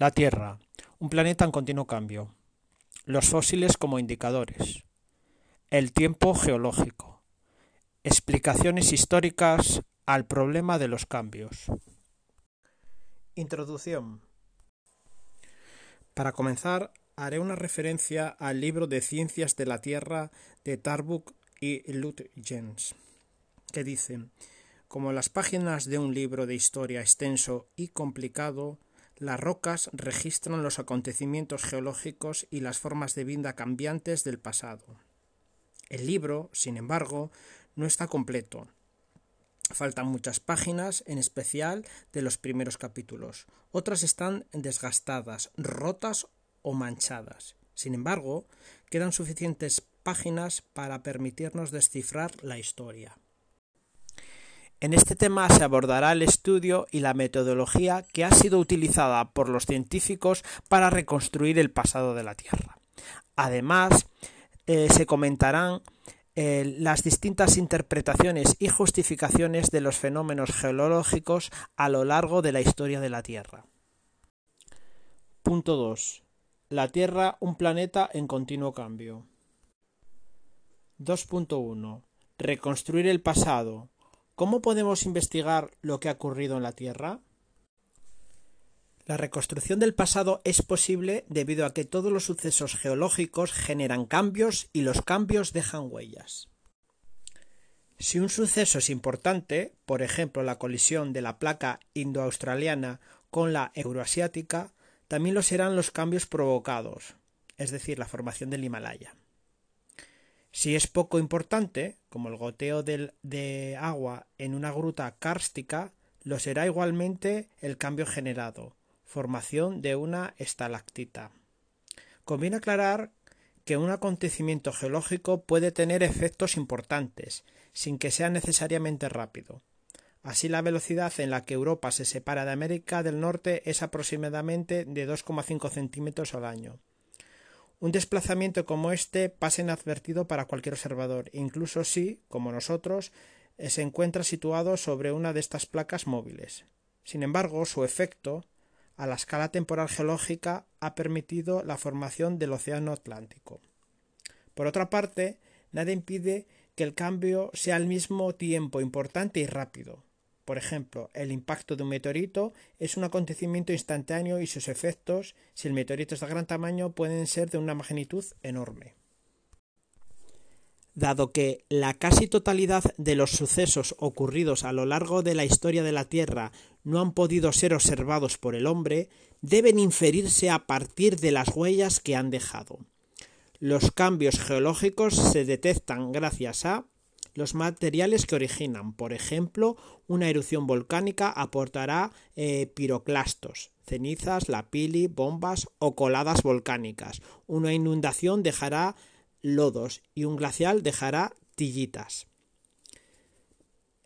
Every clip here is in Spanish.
La Tierra, un planeta en continuo cambio. Los fósiles como indicadores. El tiempo geológico. Explicaciones históricas al problema de los cambios. Introducción. Para comenzar, haré una referencia al libro de Ciencias de la Tierra de Tarbuk y Lutjens, que dicen, como las páginas de un libro de historia extenso y complicado, las rocas registran los acontecimientos geológicos y las formas de vida cambiantes del pasado. El libro, sin embargo, no está completo. Faltan muchas páginas, en especial de los primeros capítulos. Otras están desgastadas, rotas o manchadas. Sin embargo, quedan suficientes páginas para permitirnos descifrar la historia. En este tema se abordará el estudio y la metodología que ha sido utilizada por los científicos para reconstruir el pasado de la Tierra. Además, eh, se comentarán eh, las distintas interpretaciones y justificaciones de los fenómenos geológicos a lo largo de la historia de la Tierra. Punto 2. La Tierra, un planeta en continuo cambio. 2.1. Reconstruir el pasado, ¿Cómo podemos investigar lo que ha ocurrido en la Tierra? La reconstrucción del pasado es posible debido a que todos los sucesos geológicos generan cambios y los cambios dejan huellas. Si un suceso es importante, por ejemplo la colisión de la placa indoaustraliana con la euroasiática, también lo serán los cambios provocados, es decir, la formación del Himalaya. Si es poco importante, como el goteo de agua en una gruta kárstica, lo será igualmente el cambio generado, formación de una estalactita. Conviene aclarar que un acontecimiento geológico puede tener efectos importantes, sin que sea necesariamente rápido. Así la velocidad en la que Europa se separa de América del Norte es aproximadamente de 2,5 centímetros al año. Un desplazamiento como este pasa inadvertido para cualquier observador, incluso si, como nosotros, eh, se encuentra situado sobre una de estas placas móviles. Sin embargo, su efecto, a la escala temporal geológica, ha permitido la formación del Océano Atlántico. Por otra parte, nada impide que el cambio sea al mismo tiempo importante y rápido. Por ejemplo, el impacto de un meteorito es un acontecimiento instantáneo y sus efectos, si el meteorito es de gran tamaño, pueden ser de una magnitud enorme. Dado que la casi totalidad de los sucesos ocurridos a lo largo de la historia de la Tierra no han podido ser observados por el hombre, deben inferirse a partir de las huellas que han dejado. Los cambios geológicos se detectan gracias a los materiales que originan. Por ejemplo, una erupción volcánica aportará eh, piroclastos, cenizas, lapili, bombas o coladas volcánicas. Una inundación dejará lodos y un glacial dejará tillitas.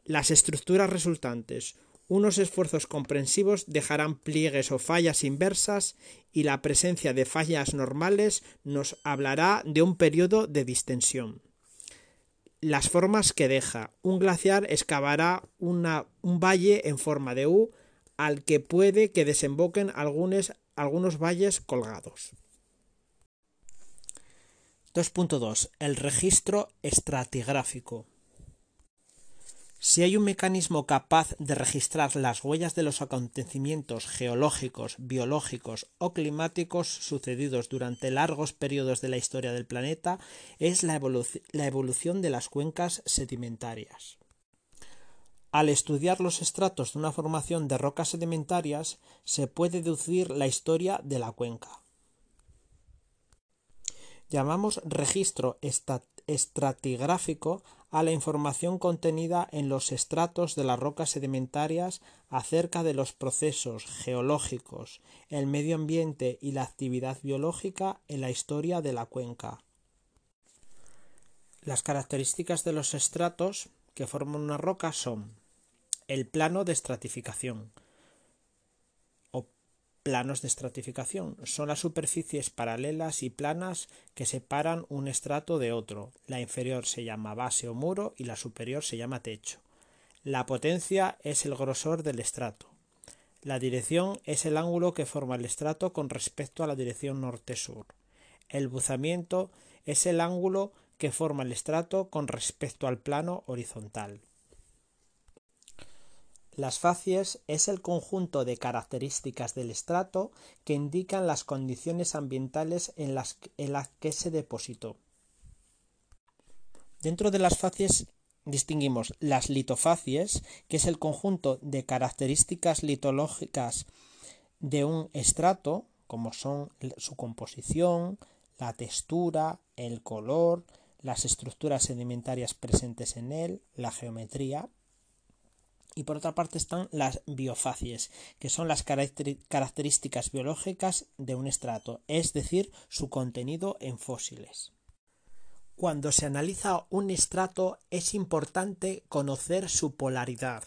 Las estructuras resultantes. Unos esfuerzos comprensivos dejarán pliegues o fallas inversas y la presencia de fallas normales nos hablará de un periodo de distensión. Las formas que deja. Un glaciar excavará un valle en forma de U al que puede que desemboquen algunos, algunos valles colgados. 2.2. El registro estratigráfico. Si hay un mecanismo capaz de registrar las huellas de los acontecimientos geológicos, biológicos o climáticos sucedidos durante largos periodos de la historia del planeta, es la, evolución de las cuencas sedimentarias. Al estudiar los estratos de una formación de rocas sedimentarias, se puede deducir la historia de la cuenca. Llamamos registro estratigráfico a la información contenida en los estratos de las rocas sedimentarias acerca de los procesos geológicos, el medio ambiente y la actividad biológica en la historia de la cuenca. Las características de los estratos que forman una roca son el plano de estratificación, Planos de estratificación son las superficies paralelas y planas que separan un estrato de otro. La inferior se llama base o muro y la superior se llama techo. La potencia es el grosor del estrato. La dirección es el ángulo que forma el estrato con respecto a la dirección norte-sur. El buzamiento es el ángulo que forma el estrato con respecto al plano horizontal. Las facies es el conjunto de características del estrato que indican las condiciones ambientales en las, que se depositó. Dentro de las facies distinguimos las litofacies, que es el conjunto de características litológicas de un estrato, como son su composición, la textura, el color, las estructuras sedimentarias presentes en él, la geometría. Y por otra parte están las biofacies, que son las características biológicas de un estrato, es decir, su contenido en fósiles. Cuando se analiza un estrato es importante conocer su polaridad,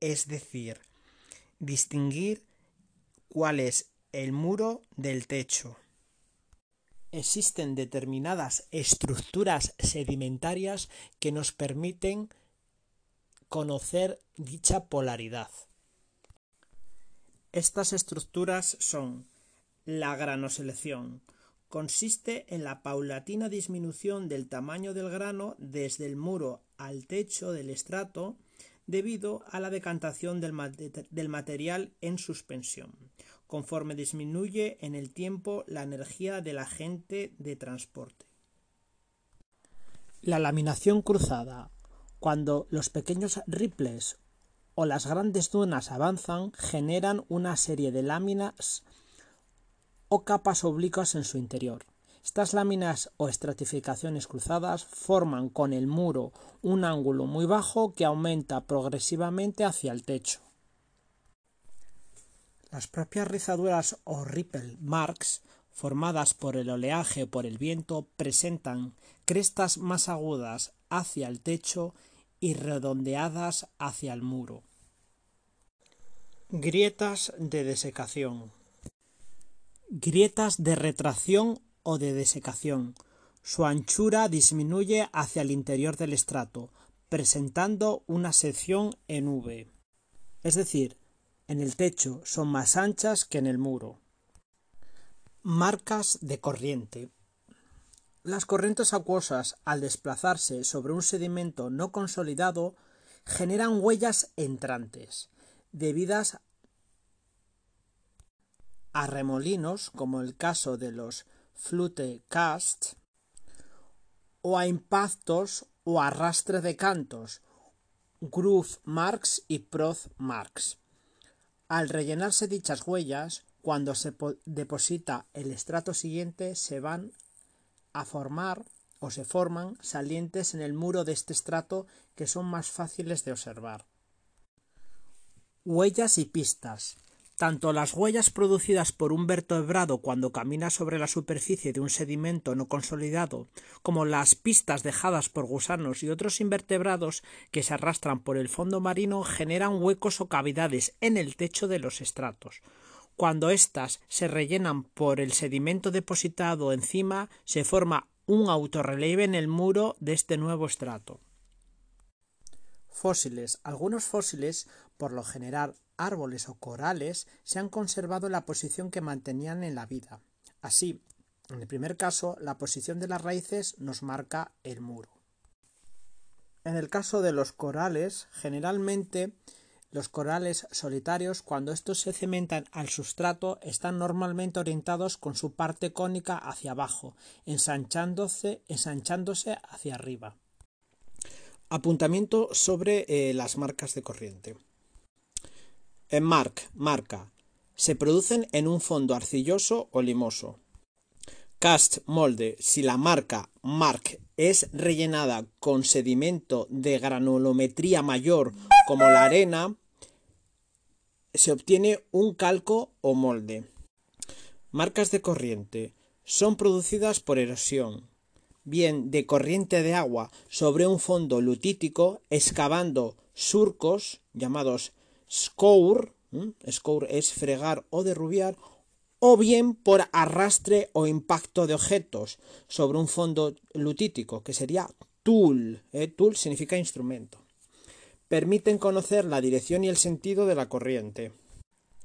es decir, distinguir cuál es el muro del techo. Existen determinadas estructuras sedimentarias que nos permiten conocer dicha polaridad. Estas estructuras son la granoselección, consiste en la paulatina disminución del tamaño del grano desde el muro al techo del estrato debido a la decantación del, material en suspensión, conforme disminuye en el tiempo la energía del agente de transporte. La laminación cruzada. Cuando los pequeños ripples o las grandes dunas avanzan, generan una serie de láminas o capas oblicuas en su interior. Estas láminas o estratificaciones cruzadas forman con el muro un ángulo muy bajo que aumenta progresivamente hacia el techo. Las propias rizaduras o ripple marks formadas por el oleaje o por el viento presentan crestas más agudas hacia el techo y redondeadas hacia el muro. Grietas de desecación. Grietas de retracción o de desecación. Su anchura disminuye hacia el interior del estrato, presentando una sección en V. Es decir, en el techo son más anchas que en el muro. Marcas de corriente. Las corrientes acuosas, al desplazarse sobre un sedimento no consolidado, generan huellas entrantes, debidas a remolinos, como el caso de los flute cast, o a impactos o arrastre de cantos, groove marks y proth marks. Al rellenarse dichas huellas, cuando se deposita el estrato siguiente, se van a formar o se forman salientes en el muro de este estrato que son más fáciles de observar. Huellas y pistas. Tanto las huellas producidas por un vertebrado cuando camina sobre la superficie de un sedimento no consolidado, como las pistas dejadas por gusanos y otros invertebrados que se arrastran por el fondo marino generan huecos o cavidades en el techo de los estratos. Cuando éstas se rellenan por el sedimento depositado encima, se forma un autorrelieve en el muro de este nuevo estrato. Fósiles. Algunos fósiles, por lo general árboles o corales se han conservado en la posición que mantenían en la vida. Así, en el primer caso, la posición de las raíces nos marca el muro. En el caso de los corales, generalmente los corales solitarios, cuando estos se cementan al sustrato, están normalmente orientados con su parte cónica hacia abajo, ensanchándose, ensanchándose hacia arriba. Apuntamiento sobre eh, las marcas de corriente. En marc, marca. Se producen en un fondo arcilloso o limoso. Cast, molde. Si la marca marc es rellenada con sedimento de granulometría mayor como la arena, se obtiene un calco o molde. Marcas de corriente. Son producidas por erosión, bien de corriente de agua sobre un fondo lutítico, excavando surcos llamados scour, scour es fregar o derrubiar, o bien por arrastre o impacto de objetos sobre un fondo lutítico, que sería tool. ¿eh? Tool significa instrumento. Permiten conocer la dirección y el sentido de la corriente.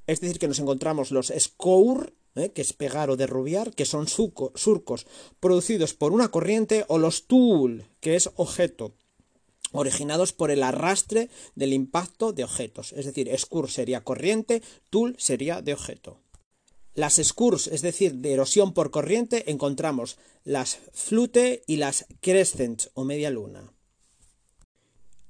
Es decir, que nos encontramos los scour, ¿eh? que es pegar o derrubiar, que son surcos producidos por una corriente, o los tool, que es objeto, originados por el arrastre del impacto de objetos. Es decir, scur sería corriente, tool sería de objeto. Las scurs, es decir, de erosión por corriente, encontramos las flute y las crescent o media luna.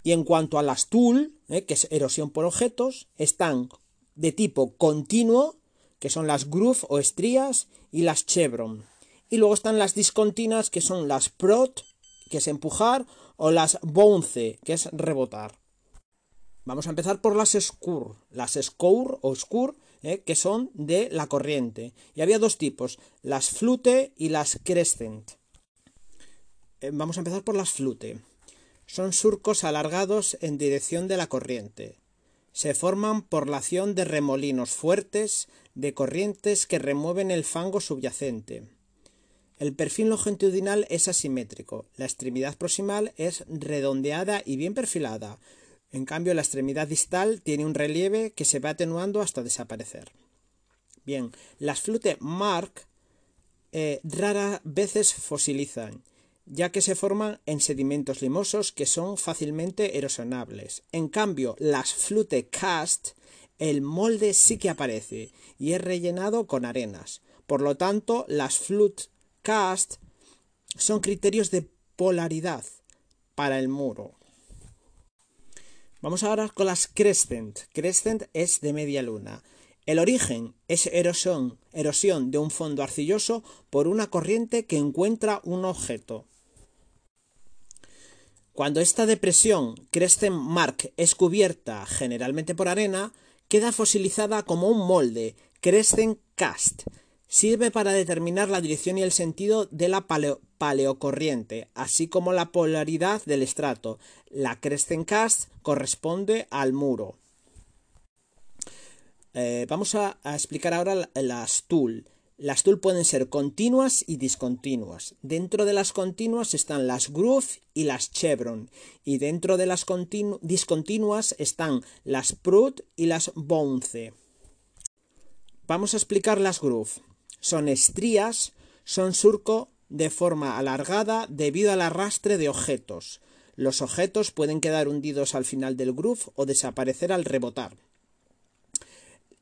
Y en cuanto a las tool, ¿eh? que es erosión por objetos, están de tipo continuo, que son las groove o estrías, y las chevron. Y luego están las discontinuas, que son las prot, que es empujar, o las bounce, que es rebotar. Vamos a empezar por las scur. Las scour o scur ¿eh? que son de la corriente. Y había dos tipos, las flute y las crescent. Eh, vamos a empezar por las flute. Son surcos alargados en dirección de la corriente. Se forman por la acción de remolinos fuertes de corrientes que remueven el fango subyacente. El perfil longitudinal es asimétrico, la extremidad proximal es redondeada y bien perfilada, en cambio, la extremidad distal tiene un relieve que se va atenuando hasta desaparecer. Bien, las flute mark eh, rara veces fosilizan, ya que se forman en sedimentos limosos que son fácilmente erosionables. En cambio, las flute cast, el molde sí que aparece y es rellenado con arenas. Por lo tanto, las flute cast son criterios de polaridad para el muro. Vamos ahora con las crescent. Crescent es de media luna. El origen es erosión, erosión de un fondo arcilloso por una corriente que encuentra un objeto. Cuando esta depresión Crescent Mark es cubierta generalmente por arena, queda fosilizada como un molde, Crescent Cast, Sirve para determinar la dirección y el sentido de la paleocorriente, así como la polaridad del estrato. La cast corresponde al muro. Eh, vamos a, explicar ahora las tool. Las tool pueden ser continuas y discontinuas. Dentro de las continuas están las groove y las chevron. Y dentro de las discontinuas están las prut y las bounce. Vamos a explicar las groove. Son estrías, son surco de forma alargada debido al arrastre de objetos. Los objetos pueden quedar hundidos al final del groove o desaparecer al rebotar.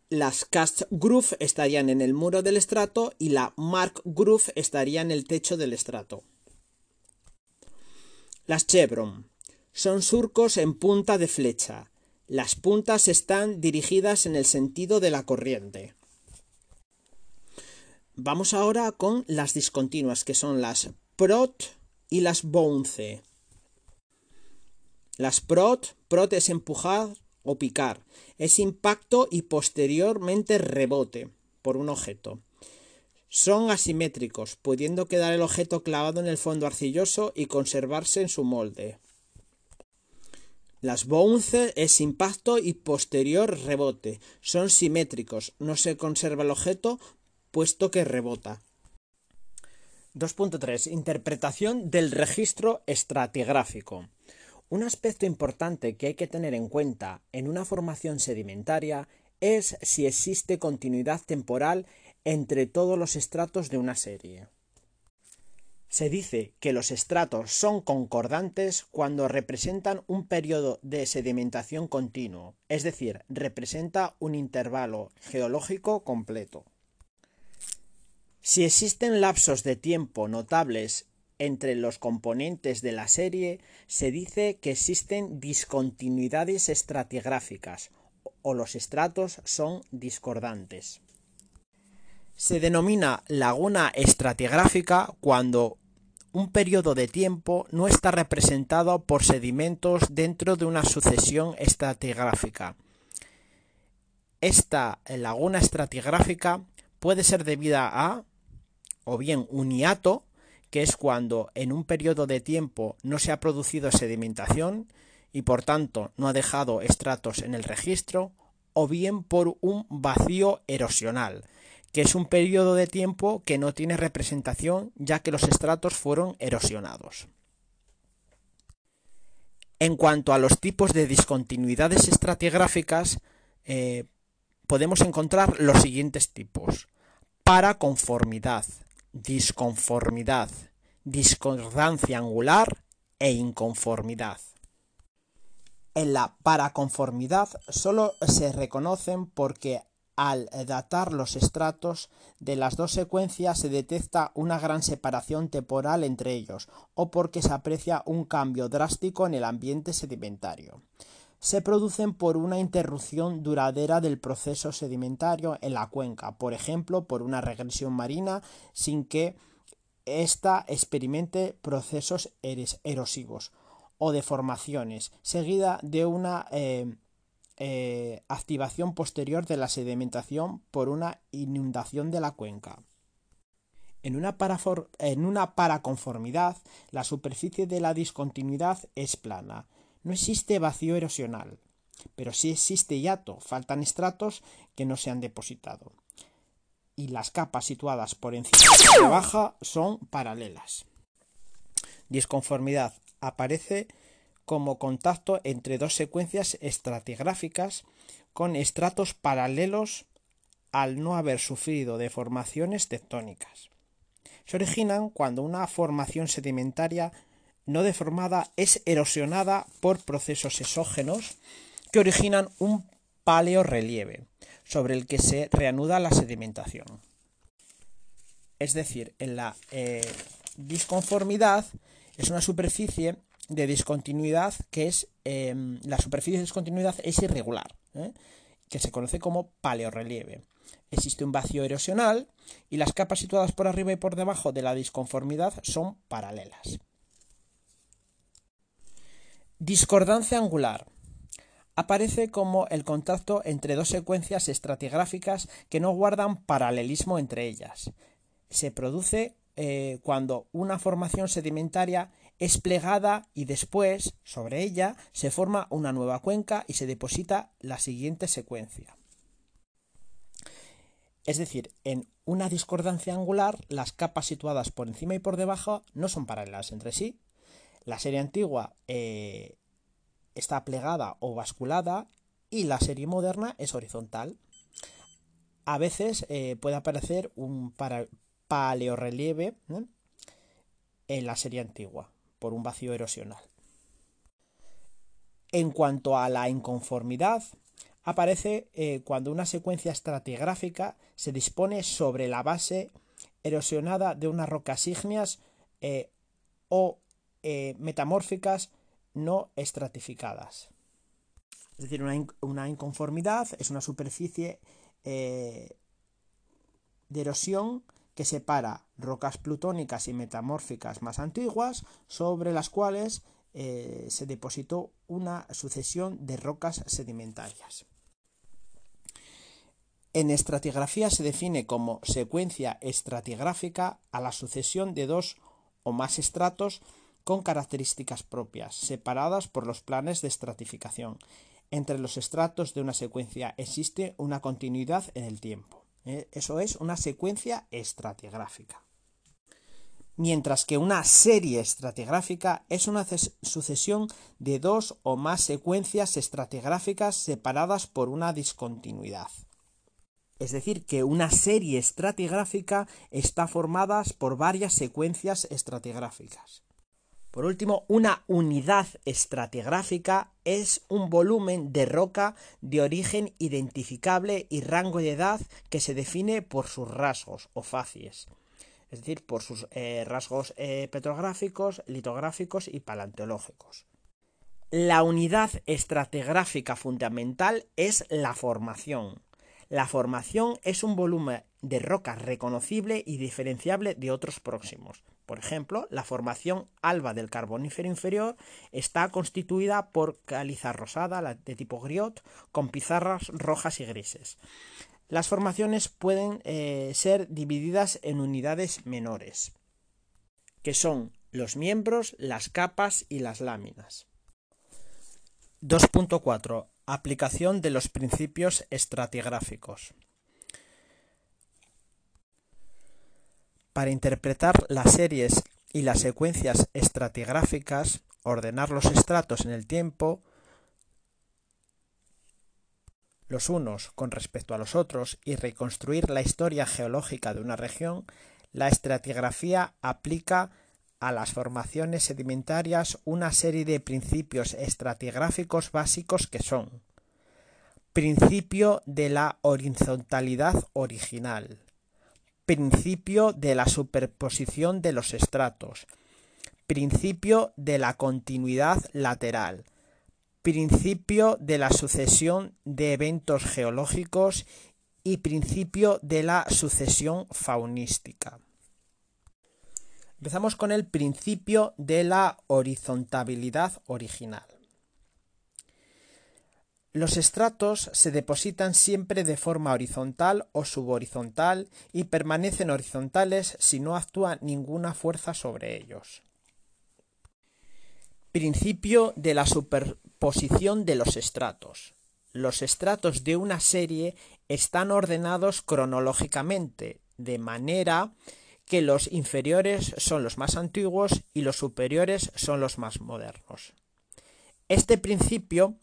Las cast groove estarían en el muro del estrato y la mark groove estaría en el techo del estrato. Las chevron son surcos en punta de flecha. Las puntas están dirigidas en el sentido de la corriente. Vamos ahora con las discontinuas, que son las prot y las bounce. Las prot, prot es empujar o picar, es impacto y posteriormente rebote por un objeto. Son asimétricos, pudiendo quedar el objeto clavado en el fondo arcilloso y conservarse en su molde. Las bounce es impacto y posterior rebote. Son simétricos, no se conserva el objeto, puesto que rebota. 2.3. Interpretación del registro estratigráfico. Un aspecto importante que hay que tener en cuenta en una formación sedimentaria es si existe continuidad temporal entre todos los estratos de una serie. Se dice que los estratos son concordantes cuando representan un periodo de sedimentación continuo, es decir, representa un intervalo geológico completo. Si existen lapsos de tiempo notables entre los componentes de la serie, se dice que existen discontinuidades estratigráficas o los estratos son discordantes. Se denomina laguna estratigráfica cuando un periodo de tiempo no está representado por sedimentos dentro de una sucesión estratigráfica. Esta laguna estratigráfica puede ser debida a o bien un hiato, que es cuando en un periodo de tiempo no se ha producido sedimentación y por tanto no ha dejado estratos en el registro, o bien por un vacío erosional, que es un periodo de tiempo que no tiene representación ya que los estratos fueron erosionados. En cuanto a los tipos de discontinuidades estratigráficas, eh, podemos encontrar los siguientes tipos. Paraconformidad, disconformidad, discordancia angular e inconformidad. En la paraconformidad solo se reconocen porque al datar los estratos de las dos secuencias se detecta una gran separación temporal entre ellos o porque se aprecia un cambio drástico en el ambiente sedimentario. Se producen por una interrupción duradera del proceso sedimentario en la cuenca, por ejemplo, por una regresión marina sin que ésta experimente procesos erosivos o deformaciones, seguida de una eh, eh, activación posterior de la sedimentación por una inundación de la cuenca. En una, en una paraconformidad, la superficie de la discontinuidad es plana. No existe vacío erosional, pero sí existe hiato, faltan estratos que no se han depositado. Y las capas situadas por encima y por baja son paralelas. Disconformidad aparece como contacto entre dos secuencias estratigráficas con estratos paralelos al no haber sufrido deformaciones tectónicas. Se originan cuando una formación sedimentaria no deformada es erosionada por procesos exógenos que originan un paleorrelieve sobre el que se reanuda la sedimentación. Es decir, en la eh, disconformidad es una superficie de discontinuidad que es em, la superficie de discontinuidad es irregular, ¿eh? que se conoce como paleorrelieve. Existe un vacío erosional y las capas situadas por arriba y por debajo de la disconformidad son paralelas. Discordancia angular. Aparece como el contacto entre dos secuencias estratigráficas que no guardan paralelismo entre ellas. Se produce eh, cuando una formación sedimentaria es plegada y después, sobre ella, se forma una nueva cuenca y se deposita la siguiente secuencia. Es decir, en una discordancia angular, las capas situadas por encima y por debajo no son paralelas entre sí. La serie antigua eh, está plegada o basculada y la serie moderna es horizontal. A veces eh, puede aparecer un paleorrelieve en la serie antigua por un vacío erosional. En cuanto a la inconformidad, aparece eh, cuando una secuencia estratigráfica se dispone sobre la base erosionada de unas rocas ígneas o eh, metamórficas no estratificadas. Es decir, una, inconformidad es una superficie de erosión que separa rocas plutónicas y metamórficas más antiguas sobre las cuales eh, se depositó una sucesión de rocas sedimentarias. En estratigrafía se define como secuencia estratigráfica a la sucesión de dos o más estratos con características propias, separadas por los planes de estratificación. Entre los estratos de una secuencia existe una continuidad en el tiempo. ¿eh? Eso es una secuencia estratigráfica. Mientras que una serie estratigráfica es una sucesión de dos o más secuencias estratigráficas separadas por una discontinuidad. Es decir, que una serie estratigráfica está formada por varias secuencias estratigráficas. Por último, una unidad estratigráfica es un volumen de roca de origen identificable y rango de edad que se define por sus rasgos o facies, es decir, por sus eh, rasgos eh, petrográficos, litográficos y paleontológicos. La unidad estratigráfica fundamental es la formación. La formación es un volumen de roca reconocible y diferenciable de otros próximos. Por ejemplo, la formación alba del Carbonífero inferior está constituida por caliza rosada de tipo griot con pizarras rojas y grises. Las formaciones pueden eh, ser divididas en unidades menores, que son los miembros, las capas y las láminas. 2.4. Aplicación de los principios estratigráficos. Para interpretar las series y las secuencias estratigráficas, ordenar los estratos en el tiempo, los unos con respecto a los otros y reconstruir la historia geológica de una región, la estratigrafía aplica a las formaciones sedimentarias una serie de principios estratigráficos básicos que son principio de la horizontalidad original, principio de la superposición de los estratos, principio de la continuidad lateral, principio de la sucesión de eventos geológicos y principio de la sucesión faunística. Empezamos con el principio de la horizontabilidad original. Los estratos se depositan siempre de forma horizontal o subhorizontal y permanecen horizontales si no actúa ninguna fuerza sobre ellos. Principio de la superposición de los estratos. Los estratos de una serie están ordenados cronológicamente, de manera que los inferiores son los más antiguos y los superiores son los más modernos. Este principio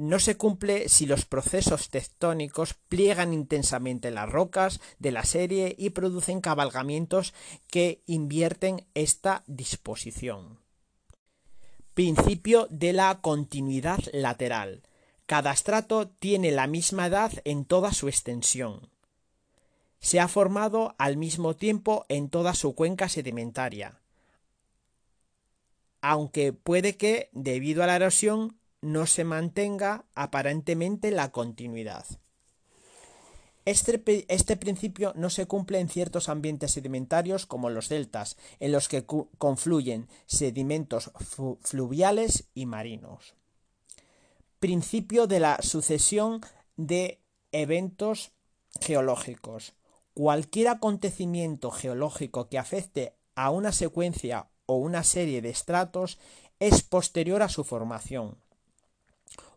no se cumple si los procesos tectónicos pliegan intensamente las rocas de la serie y producen cabalgamientos que invierten esta disposición. Principio de la continuidad lateral. Cada estrato tiene la misma edad en toda su extensión se ha formado al mismo tiempo en toda su cuenca sedimentaria, aunque puede que, debido a la erosión, no se mantenga aparentemente la continuidad. Este, este, principio no se cumple en ciertos ambientes sedimentarios como los deltas, en los que confluyen sedimentos fluviales y marinos. Principio de la sucesión de eventos geológicos. Cualquier acontecimiento geológico que afecte a una secuencia o una serie de estratos es posterior a su formación.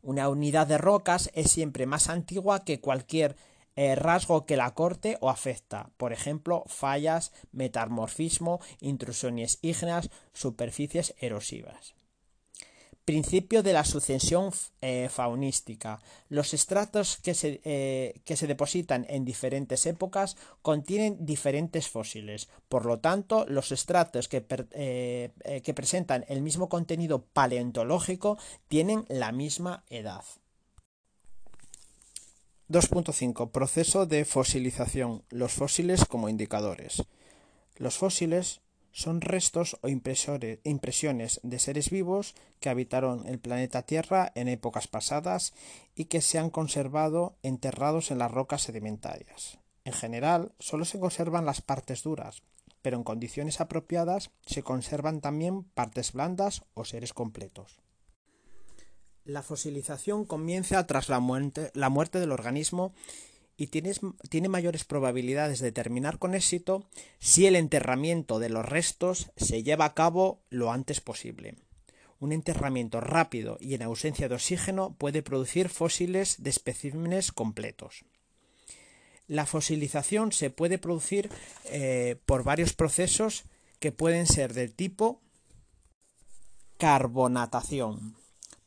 Una unidad de rocas es siempre más antigua que cualquier eh, rasgo que la corte o afecta, por ejemplo, fallas, metamorfismo, intrusiones ígneas, superficies erosivas. Principio de la sucesión eh, faunística. Los estratos que se, eh, que se, depositan en diferentes épocas contienen diferentes fósiles. Por lo tanto, los estratos que, eh, que presentan el mismo contenido paleontológico tienen la misma edad. 2.5. Proceso de fosilización. Los fósiles como indicadores. Los fósiles son restos o impresiones de seres vivos que habitaron el planeta Tierra en épocas pasadas y que se han conservado enterrados en las rocas sedimentarias. En general, solo se conservan las partes duras, pero en condiciones apropiadas se conservan también partes blandas o seres completos. La fosilización comienza tras la muerte, la muerte del organismo y tiene mayores probabilidades de terminar con éxito si el enterramiento de los restos se lleva a cabo lo antes posible. Un enterramiento rápido y en ausencia de oxígeno puede producir fósiles de especímenes completos. La fosilización se puede producir eh, por varios procesos que pueden ser del tipo carbonatación,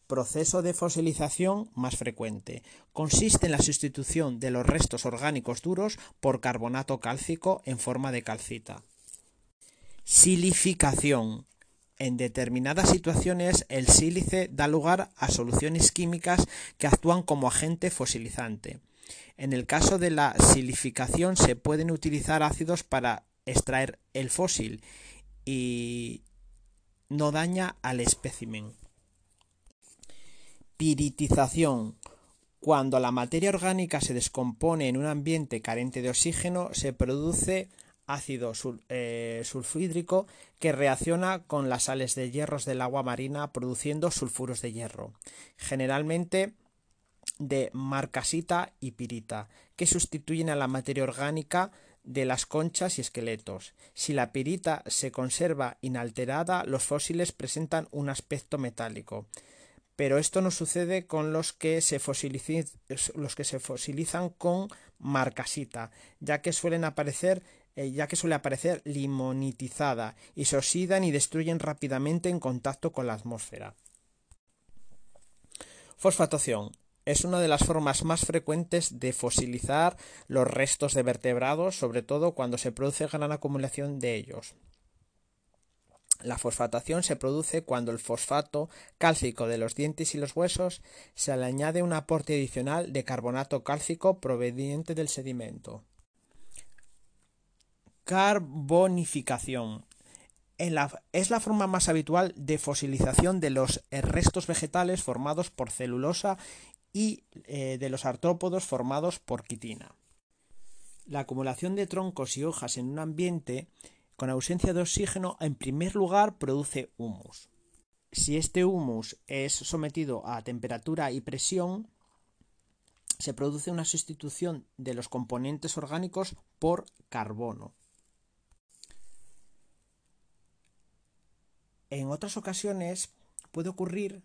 Proceso de fosilización más frecuente. Consiste en la sustitución de los restos orgánicos duros por carbonato cálcico en forma de calcita. Silificación. En determinadas situaciones el sílice da lugar a soluciones químicas que actúan como agente fosilizante. En el caso de la silificación se pueden utilizar ácidos para extraer el fósil y no daña al espécimen. Piritización. Cuando la materia orgánica se descompone en un ambiente carente de oxígeno, se produce ácido eh, sulfídrico que reacciona con las sales de hierros del agua marina produciendo sulfuros de hierro, generalmente de marcasita y pirita, que sustituyen a la materia orgánica de las conchas y esqueletos. Si la pirita se conserva inalterada, los fósiles presentan un aspecto metálico pero esto no sucede con los que se, fosilizan con marcasita, ya que suelen aparecer eh, ya que suele aparecer limonitizada y se oxidan y destruyen rápidamente en contacto con la atmósfera. Fosfatación. es una de las formas más frecuentes de fosilizar los restos de vertebrados, sobre todo cuando se produce gran acumulación de ellos. La fosfatación se produce cuando el fosfato cálcico de los dientes y los huesos se le añade un aporte adicional de carbonato cálcico proveniente del sedimento. Carbonificación. es la forma más habitual de fosilización de los restos vegetales formados por celulosa y eh, de los artrópodos formados por quitina. La acumulación de troncos y hojas en un ambiente con ausencia de oxígeno, en primer lugar, produce humus. Si este humus es sometido a temperatura y presión, se produce una sustitución de los componentes orgánicos por carbono. En otras ocasiones puede ocurrir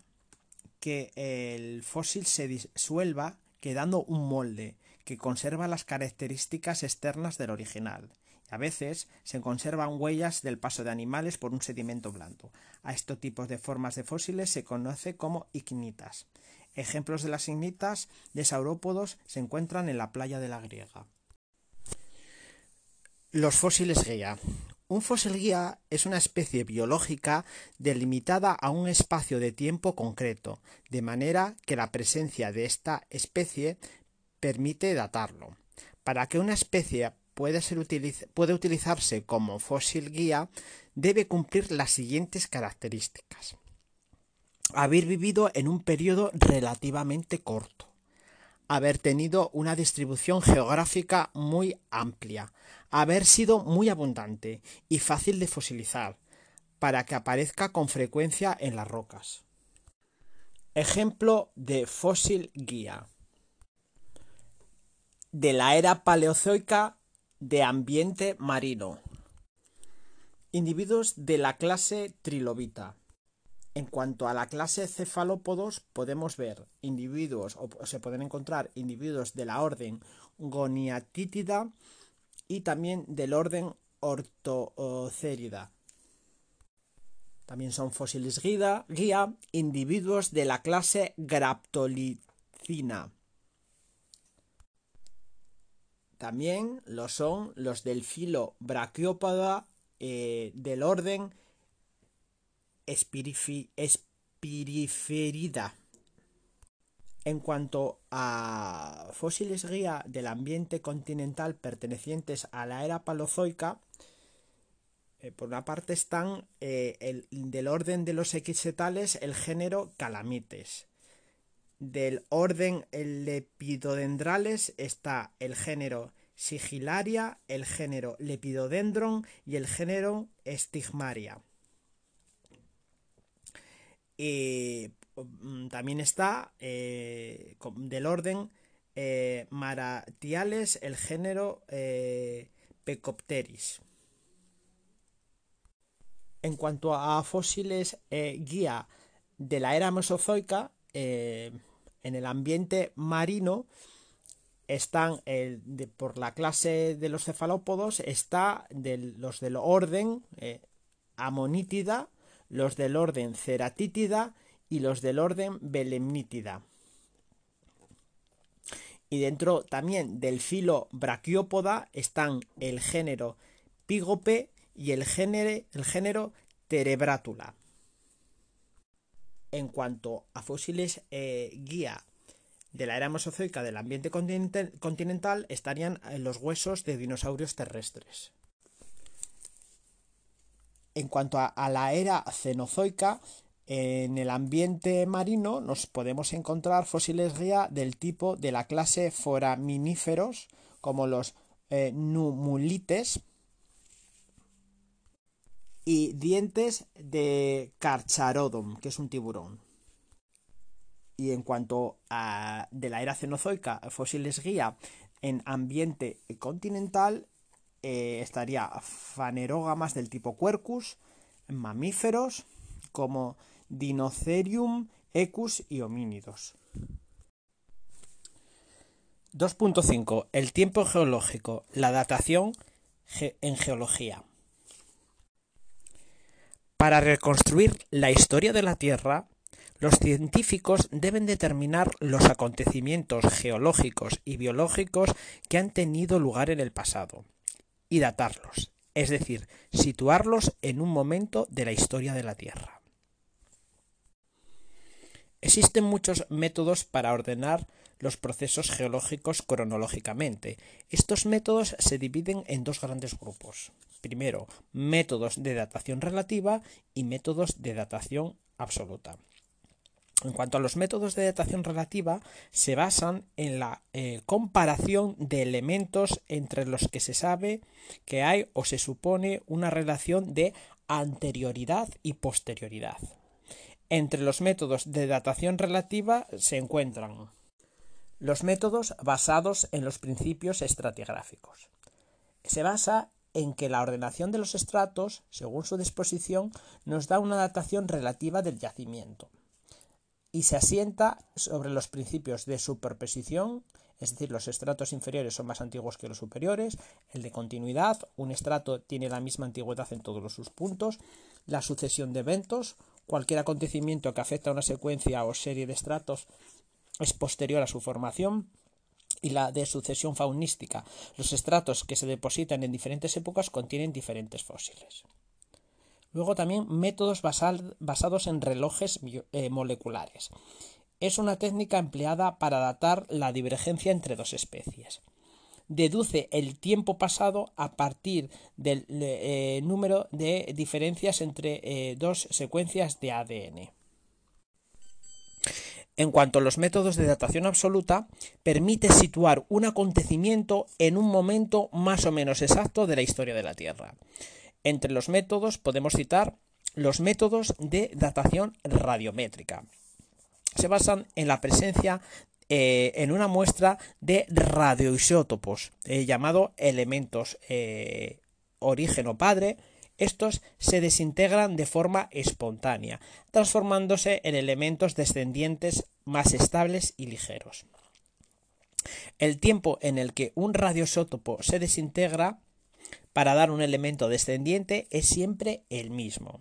que el fósil se disuelva quedando un molde que conserva las características externas del original. A veces se conservan huellas del paso de animales por un sedimento blando. A estos tipos de formas de fósiles se conoce como ignitas. Ejemplos de las ignitas de saurópodos se encuentran en la playa de la Griega. Los fósiles guía. Un fósil guía es una especie biológica delimitada a un espacio de tiempo concreto, de manera que la presencia de esta especie permite datarlo. Para que una especie puede, ser puede utilizarse como fósil guía, debe cumplir las siguientes características. Haber vivido en un periodo relativamente corto. Haber tenido una distribución geográfica muy amplia. Haber sido muy abundante y fácil de fosilizar, para que aparezca con frecuencia en las rocas. Ejemplo de fósil guía. De la era paleozoica de ambiente marino. Individuos de la clase trilobita. En cuanto a la clase cefalópodos, podemos ver individuos, o se pueden encontrar individuos de la orden Goniatítida y también del orden Ortocérida. También son fósiles guía, guía individuos de la clase Graptolicina. También lo son los del filo brachiópoda eh, del orden Spiriferida. En cuanto a fósiles guía del ambiente continental pertenecientes a la era palozoica, eh, por una parte están eh, el, del orden de los equisetales el género Calamites. Del orden Lepidodendrales está el género Sigilaria, el género Lepidodendron y el género Stigmaria. Y mm, también está eh, del orden eh, Maratiales el género eh, Pecopteris. En cuanto a fósiles guía de la era mesozoica, en el ambiente marino están por la clase de los cefalópodos está los del orden eh, amonítida, los del orden ceratítida y los del orden belemnítida. Y dentro también del filo brachiópoda están el género Pigope y el género, el género Terebrátula. En cuanto a fósiles eh, guía de la era mesozoica del ambiente continental estarían los huesos de dinosaurios terrestres. En cuanto a, la era cenozoica, en el ambiente marino nos podemos encontrar fósiles guía del tipo de la clase foraminíferos, como los eh, numulites, y dientes de Carcharodon, que es un tiburón. Y en cuanto a de la era cenozoica, fósiles guía en ambiente continental, eh, estaría fanerógamas del tipo Quercus, mamíferos como Dinocerium, Ecus y homínidos. 2.5. El tiempo geológico, la datación en geología. Para reconstruir la historia de la Tierra, Los científicos deben determinar los acontecimientos geológicos y biológicos que han tenido lugar en el pasado y datarlos, es decir, situarlos en un momento de la historia de la Tierra. Existen muchos métodos para ordenar los procesos geológicos cronológicamente. Estos métodos se dividen en dos grandes grupos. Primero, métodos de datación relativa y métodos de datación absoluta. En cuanto a los métodos de datación relativa, se basan en la eh, comparación de elementos entre los que se sabe que hay o se supone una relación de anterioridad y posterioridad. Entre los métodos de datación relativa se encuentran los métodos basados en los principios estratigráficos. Se basa en que la ordenación de los estratos, según su disposición, nos da una datación relativa del yacimiento y se asienta sobre los principios de superposición, es decir, los estratos inferiores son más antiguos que los superiores, el de continuidad, un estrato tiene la misma antigüedad en todos sus puntos, la sucesión de eventos, cualquier acontecimiento que afecta a una secuencia o serie de estratos es posterior a su formación, y la de sucesión faunística. Los estratos que se depositan en diferentes épocas contienen diferentes fósiles. Luego también métodos basados en relojes eh, moleculares. Es una técnica empleada para datar la divergencia entre dos especies. Deduce el tiempo pasado a partir del eh, número de diferencias entre eh, dos secuencias de ADN. En cuanto a los métodos de datación absoluta, permite situar un acontecimiento en un momento más o menos exacto de la historia de la Tierra. Entre los métodos podemos citar los métodos de datación radiométrica. Se basan en la presencia eh, en una muestra de radioisótopos eh, llamado elementos eh, origen padre. Estos se desintegran de forma espontánea, transformándose en elementos descendientes más estables y ligeros. El tiempo en el que un radioisótopo se desintegra para dar un elemento descendiente es siempre el mismo.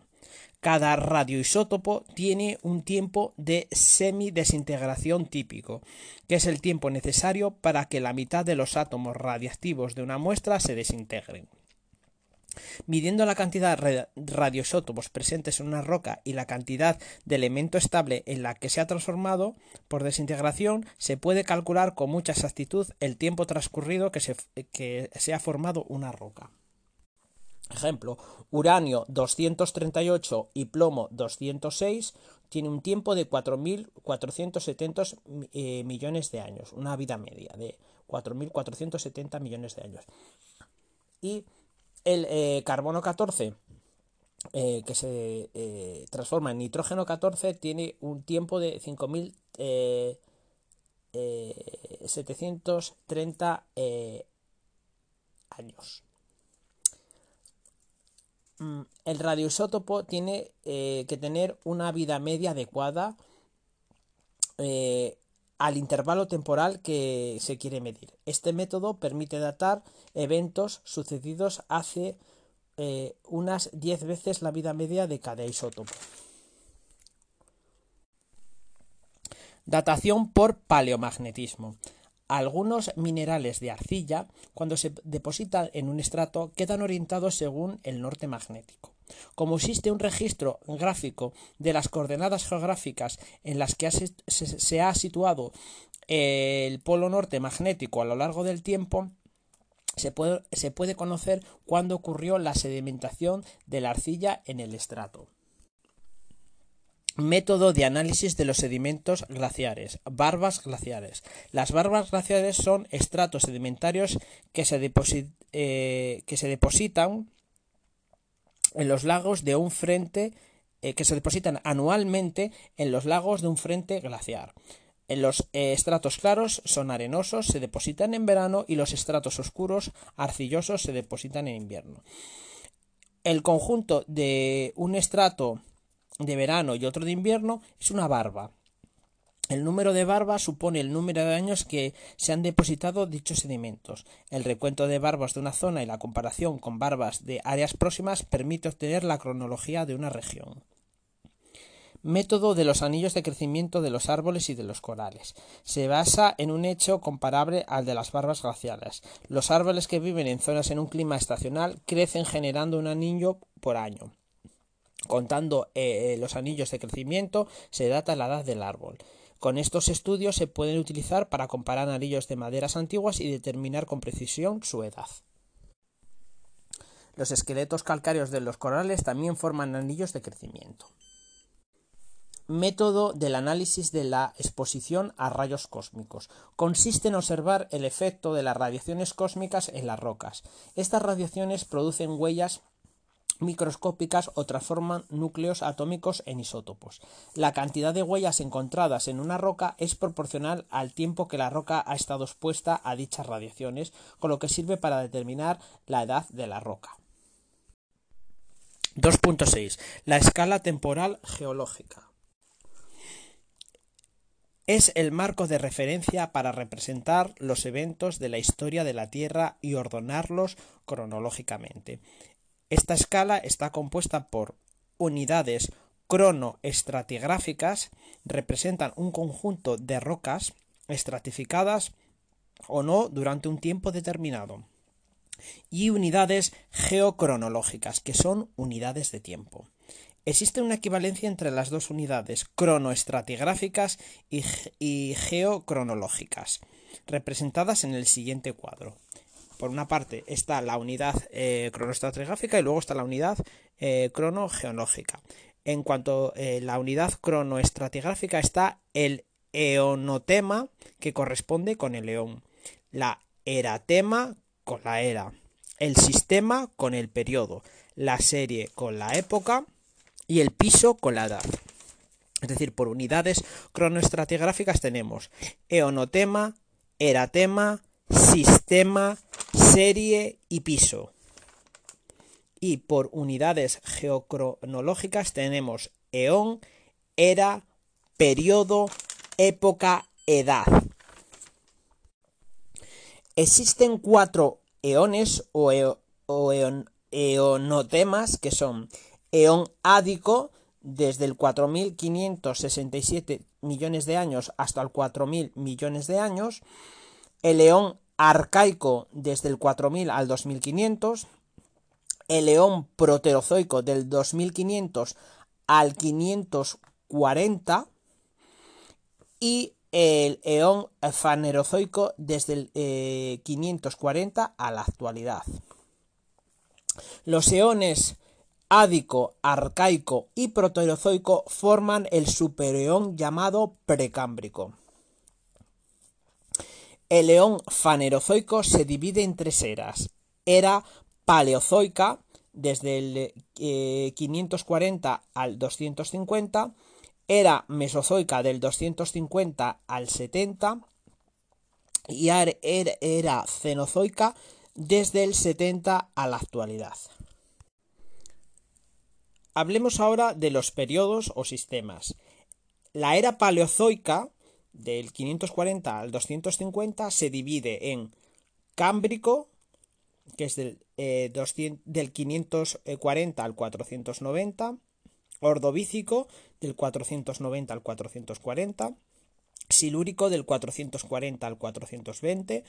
Cada radioisótopo tiene un tiempo de semidesintegración típico, que es el tiempo necesario para que la mitad de los átomos radiactivos de una muestra se desintegren. Midiendo la cantidad de radioisótopos presentes en una roca y la cantidad de elemento estable en la que se ha transformado por desintegración, se puede calcular con mucha exactitud el tiempo transcurrido que se, que se ha formado una roca. Ejemplo, uranio 238 y plomo 206 tiene un tiempo de 4.470 eh, millones de años, una vida media de 4.470 millones de años. Y el eh, carbono 14, eh, que se transforma en nitrógeno 14, tiene un tiempo de 5.730 años. Mm, el radioisótopo tiene eh, que tener una vida media adecuada eh, al intervalo temporal que se quiere medir. Este método permite datar eventos sucedidos hace eh, unas 10 veces la vida media de cada isótopo. Datación por paleomagnetismo. Algunos minerales de arcilla, cuando se depositan en un estrato, quedan orientados según el norte magnético. Como existe un registro gráfico de las coordenadas geográficas en las que se ha situado el polo norte magnético a lo largo del tiempo, se puede, conocer cuándo ocurrió la sedimentación de la arcilla en el estrato. Método de análisis de los sedimentos glaciares. Barbas glaciares. Las barbas glaciares son estratos sedimentarios que se, eh, que se depositan en los lagos de un frente eh, que se depositan anualmente en los lagos de un frente glaciar. En los eh, estratos claros son arenosos, se depositan en verano y los estratos oscuros, arcillosos, se depositan en invierno. El conjunto de un estrato de verano y otro de invierno es una barba. El número de barbas supone el número de años que se han depositado dichos sedimentos. El recuento de barbas de una zona y la comparación con barbas de áreas próximas permite obtener la cronología de una región. Método de los anillos de crecimiento de los árboles y de los corales. Se basa en un hecho comparable al de las barbas glaciares. Los árboles que viven en zonas en un clima estacional crecen generando un anillo por año. Contando eh, los anillos de crecimiento se data la edad del árbol. Con estos estudios se pueden utilizar para comparar anillos de maderas antiguas y determinar con precisión su edad. Los esqueletos calcáreos de los corales también forman anillos de crecimiento. Método del análisis de la exposición a rayos cósmicos. Consiste en observar el efecto de las radiaciones cósmicas en las rocas. Estas radiaciones producen huellas microscópicas o transforman núcleos atómicos en isótopos. La cantidad de huellas encontradas en una roca es proporcional al tiempo que la roca ha estado expuesta a dichas radiaciones, con lo que sirve para determinar la edad de la roca. 2.6. La escala temporal geológica. Es el marco de referencia para representar los eventos de la historia de la Tierra y ordenarlos cronológicamente. Esta escala está compuesta por unidades cronoestratigráficas, representan un conjunto de rocas estratificadas o no durante un tiempo determinado, y unidades geocronológicas, que son unidades de tiempo. Existe una equivalencia entre las dos unidades cronoestratigráficas y, geocronológicas, representadas en el siguiente cuadro por una parte está la unidad eh, cronoestratigráfica y luego está la unidad eh, cronogeológica. En cuanto a eh, la unidad cronoestratigráfica está el eonotema que corresponde con el eón, la eratema con la era, el sistema con el periodo, la serie con la época y el piso con la edad. Es decir, por unidades cronoestratigráficas tenemos eonotema, eratema, sistema, serie y piso. Y por unidades geocronológicas tenemos eón, era, periodo, época, edad. Existen cuatro eones o, eonotemas que son eón ádico desde el 4.567 millones de años hasta el 4.000 millones de años, el eón arcaico desde el 4000 al 2500, el león proterozoico del 2500 al 540 y el eón fanerozoico desde el 540 eh, a la actualidad. Los eones ádico, arcaico y proterozoico forman el supereón llamado precámbrico. El león fanerozoico se divide en tres eras. Era paleozoica, desde el 540 eh, al 250, era mesozoica del 250 al 70 y era cenozoica desde el 70 a la actualidad. Hablemos ahora de los periodos o sistemas. La era paleozoica del 540 al 250 se divide en Cámbrico, que es del, eh, del 540 al 490, Ordovícico del 490 al 440, Silúrico del 440 al 420,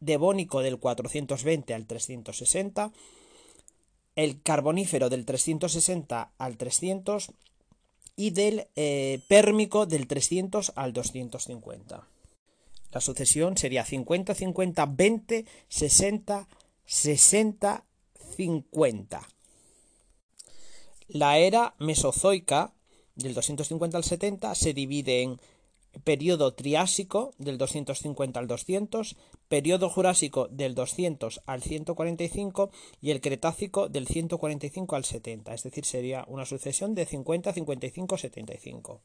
Devónico del 420 al 360, el Carbonífero del 360 al 300 y del eh, pérmico del 300 al 250. La sucesión sería 50, 50, 20, 60, 60, 50. La era mesozoica del 250 al 70 se divide en periodo Triásico del 250 al 200, periodo Jurásico del 200 al 145 y el Cretácico del 145 al 70, es decir, sería una sucesión de 50, 55, 75.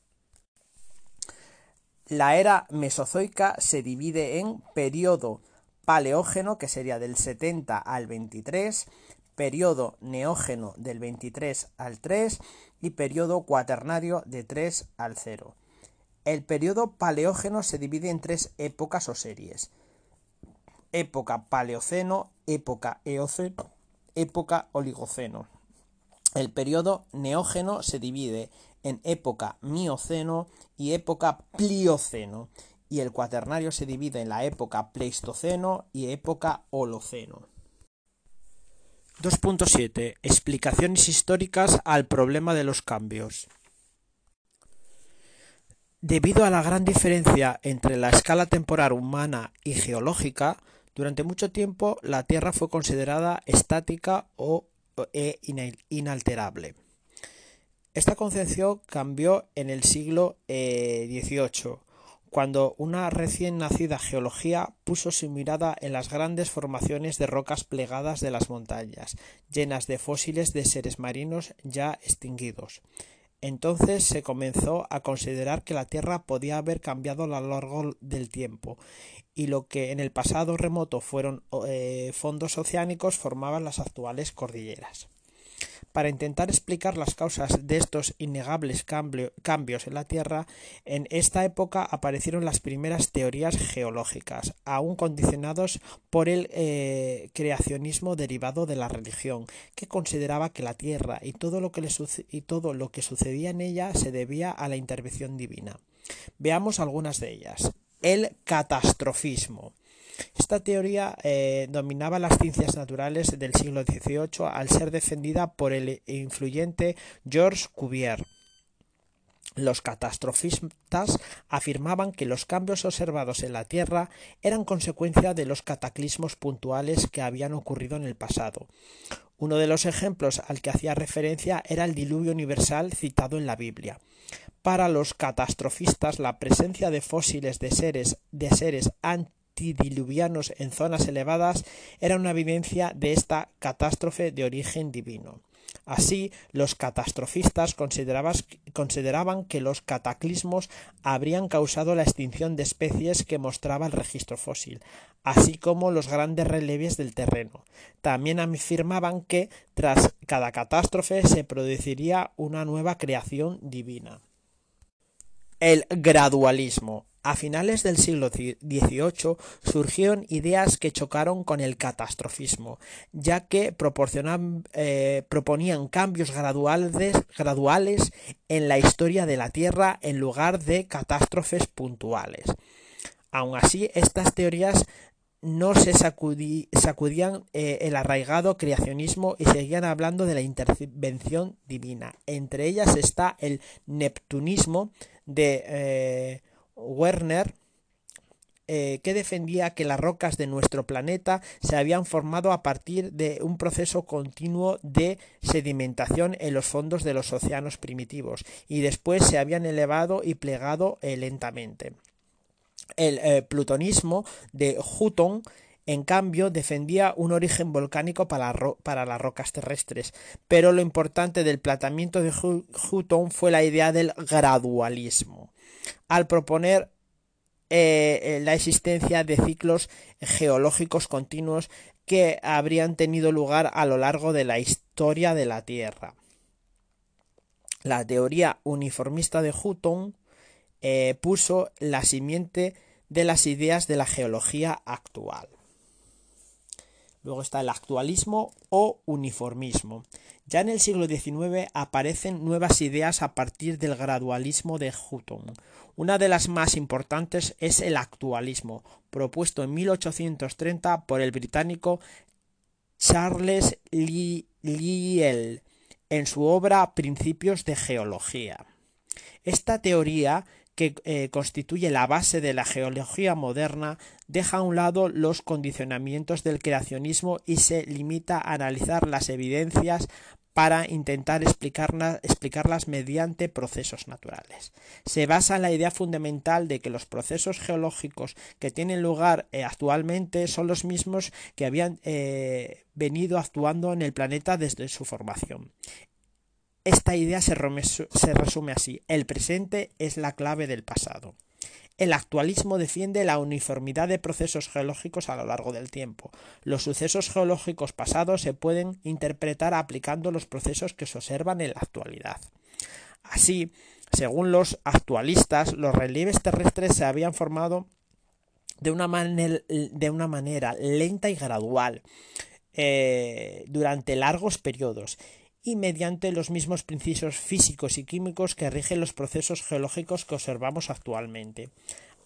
La era Mesozoica se divide en periodo Paleógeno, que sería del 70 al 23, periodo Neógeno del 23 al 3 y periodo Cuaternario de 3 al 0. El periodo paleógeno se divide en tres épocas o series. Época paleoceno, época eoceno, época oligoceno. El periodo neógeno se divide en época Mioceno y época Plioceno, y el cuaternario se divide en la época Pleistoceno y época Holoceno. 2.7 Explicaciones históricas al problema de los cambios. Debido a la gran diferencia entre la escala temporal humana y geológica, durante mucho tiempo la Tierra fue considerada estática o e inalterable. Esta concepción cambió en el siglo XVIII, eh, cuando una recién nacida geología puso su mirada en las grandes formaciones de rocas plegadas de las montañas, llenas de fósiles de seres marinos ya extinguidos. Entonces se comenzó a considerar que la Tierra podía haber cambiado a lo largo del tiempo, y lo que en el pasado remoto fueron eh, fondos oceánicos formaban las actuales cordilleras. Para intentar explicar las causas de estos innegables cambios en la Tierra, en esta época aparecieron las primeras teorías geológicas, aún condicionados por el eh, creacionismo derivado de la religión, que consideraba que la Tierra y todo lo que, y todo lo que sucedía en ella se debía a la intervención divina. Veamos algunas de ellas. El catastrofismo. Esta teoría eh, dominaba las ciencias naturales del siglo XVIII al ser defendida por el influyente Georges Cuvier. Los catastrofistas afirmaban que los cambios observados en la Tierra eran consecuencia de los cataclismos puntuales que habían ocurrido en el pasado. Uno de los ejemplos al que hacía referencia era el diluvio universal citado en la Biblia. Para los catastrofistas, la presencia de fósiles de seres, de seres diluvianos en zonas elevadas era una evidencia de esta catástrofe de origen divino. Así, los catastrofistas consideraban que los cataclismos habrían causado la extinción de especies que mostraba el registro fósil, así como los grandes relieves del terreno. También afirmaban que, tras cada catástrofe, se produciría una nueva creación divina. El gradualismo a finales del siglo XVIII surgieron ideas que chocaron con el catastrofismo, ya que eh, proponían cambios graduales, en la historia de la Tierra en lugar de catástrofes puntuales. Aun así, estas teorías no se sacudían eh, el arraigado creacionismo y seguían hablando de la intervención divina. Entre ellas está el neptunismo de eh, Werner, eh, que defendía que las rocas de nuestro planeta se habían formado a partir de un proceso continuo de sedimentación en los fondos de los océanos primitivos y después se habían elevado y plegado eh, lentamente. El eh, plutonismo de Hutton en cambio, defendía un origen volcánico para, para, las rocas terrestres, pero lo importante del planteamiento de Hutton fue la idea del gradualismo al proponer eh, eh, la existencia de ciclos geológicos continuos que habrían tenido lugar a lo largo de la historia de la Tierra. La teoría uniformista de Hutton eh, puso la simiente de las ideas de la geología actual. Luego está el actualismo o uniformismo. Ya en el siglo XIX aparecen nuevas ideas a partir del gradualismo de Hutton. Una de las más importantes es el actualismo, propuesto en 1830 por el británico Charles Lyell en su obra Principios de Geología. Esta teoría que eh, constituye la base de la geología moderna, deja a un lado los condicionamientos del creacionismo y se limita a analizar las evidencias para intentar explicarlas mediante procesos naturales. Se basa en la idea fundamental de que los procesos geológicos que tienen lugar eh, actualmente son los mismos que habían eh, venido actuando en el planeta desde su formación. Esta idea se, resume así. El presente es la clave del pasado. El actualismo defiende la uniformidad de procesos geológicos a lo largo del tiempo. Los sucesos geológicos pasados se pueden interpretar aplicando los procesos que se observan en la actualidad. Así, según los actualistas, los relieves terrestres se habían formado de una, manera lenta y gradual eh, durante largos periodos y mediante los mismos principios físicos y químicos que rigen los procesos geológicos que observamos actualmente.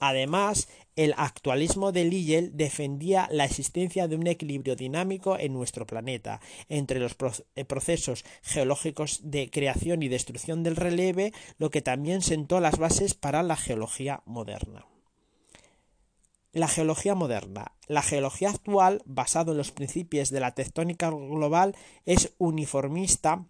Además, el actualismo de Liggell defendía la existencia de un equilibrio dinámico en nuestro planeta entre los eh, procesos geológicos de creación y destrucción del relieve, lo que también sentó las bases para la geología moderna. La geología moderna. La geología actual, basada en los principios de la tectónica global, es uniformista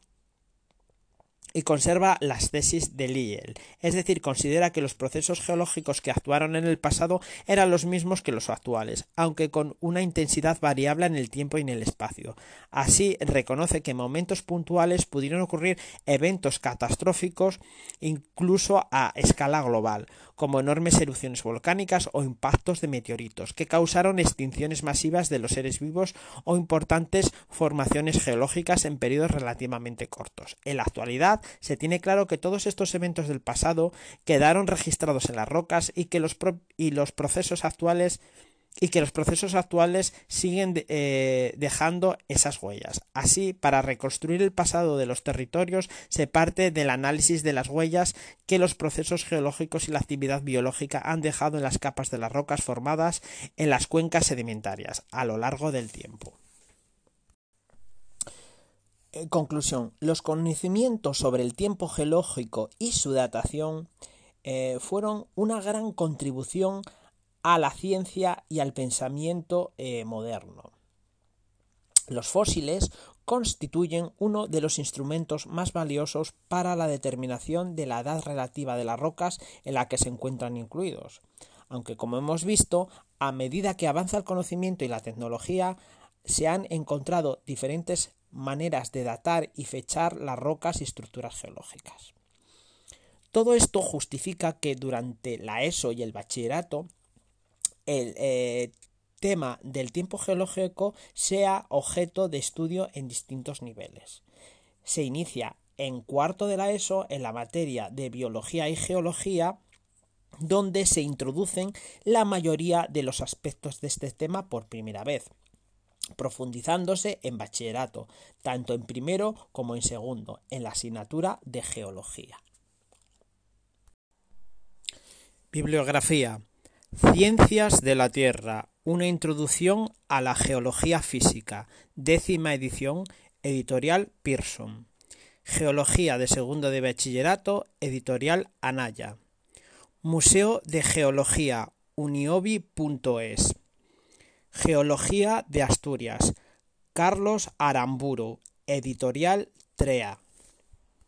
y conserva las tesis de Lyell, es decir, considera que los procesos geológicos que actuaron en el pasado eran los mismos que los actuales, aunque con una intensidad variable en el tiempo y en el espacio. Así, reconoce que en momentos puntuales pudieron ocurrir eventos catastróficos incluso a escala global, como enormes erupciones volcánicas o impactos de meteoritos, que causaron extinciones masivas de los seres vivos o importantes formaciones geológicas en periodos relativamente cortos. En la actualidad, se tiene claro que todos estos eventos del pasado quedaron registrados en las rocas y que los, y los procesos actuales y que los procesos actuales siguen eh, dejando esas huellas. Así, para reconstruir el pasado de los territorios se parte del análisis de las huellas que los procesos geológicos y la actividad biológica han dejado en las capas de las rocas formadas en las cuencas sedimentarias a lo largo del tiempo. En conclusión, los conocimientos sobre el tiempo geológico y su datación eh, fueron una gran contribución a la ciencia y al pensamiento eh, moderno. Los fósiles constituyen uno de los instrumentos más valiosos para la determinación de la edad relativa de las rocas en la que se encuentran incluidos. Aunque, como hemos visto, a medida que avanza el conocimiento y la tecnología, se han encontrado diferentes maneras de datar y fechar las rocas y estructuras geológicas. Todo esto justifica que durante la ESO y el bachillerato el eh, tema del tiempo geológico sea objeto de estudio en distintos niveles. Se inicia en cuarto de la ESO en la materia de biología y geología donde se introducen la mayoría de los aspectos de este tema por primera vez profundizándose en bachillerato, tanto en primero como en segundo, en la asignatura de geología. Bibliografía. Ciencias de la Tierra. Una introducción a la geología física. Décima edición. Editorial Pearson. Geología de segundo de bachillerato. Editorial Anaya. Museo de Geología. uniobi.es. Geología de Asturias. Carlos Aramburu. Editorial TREA.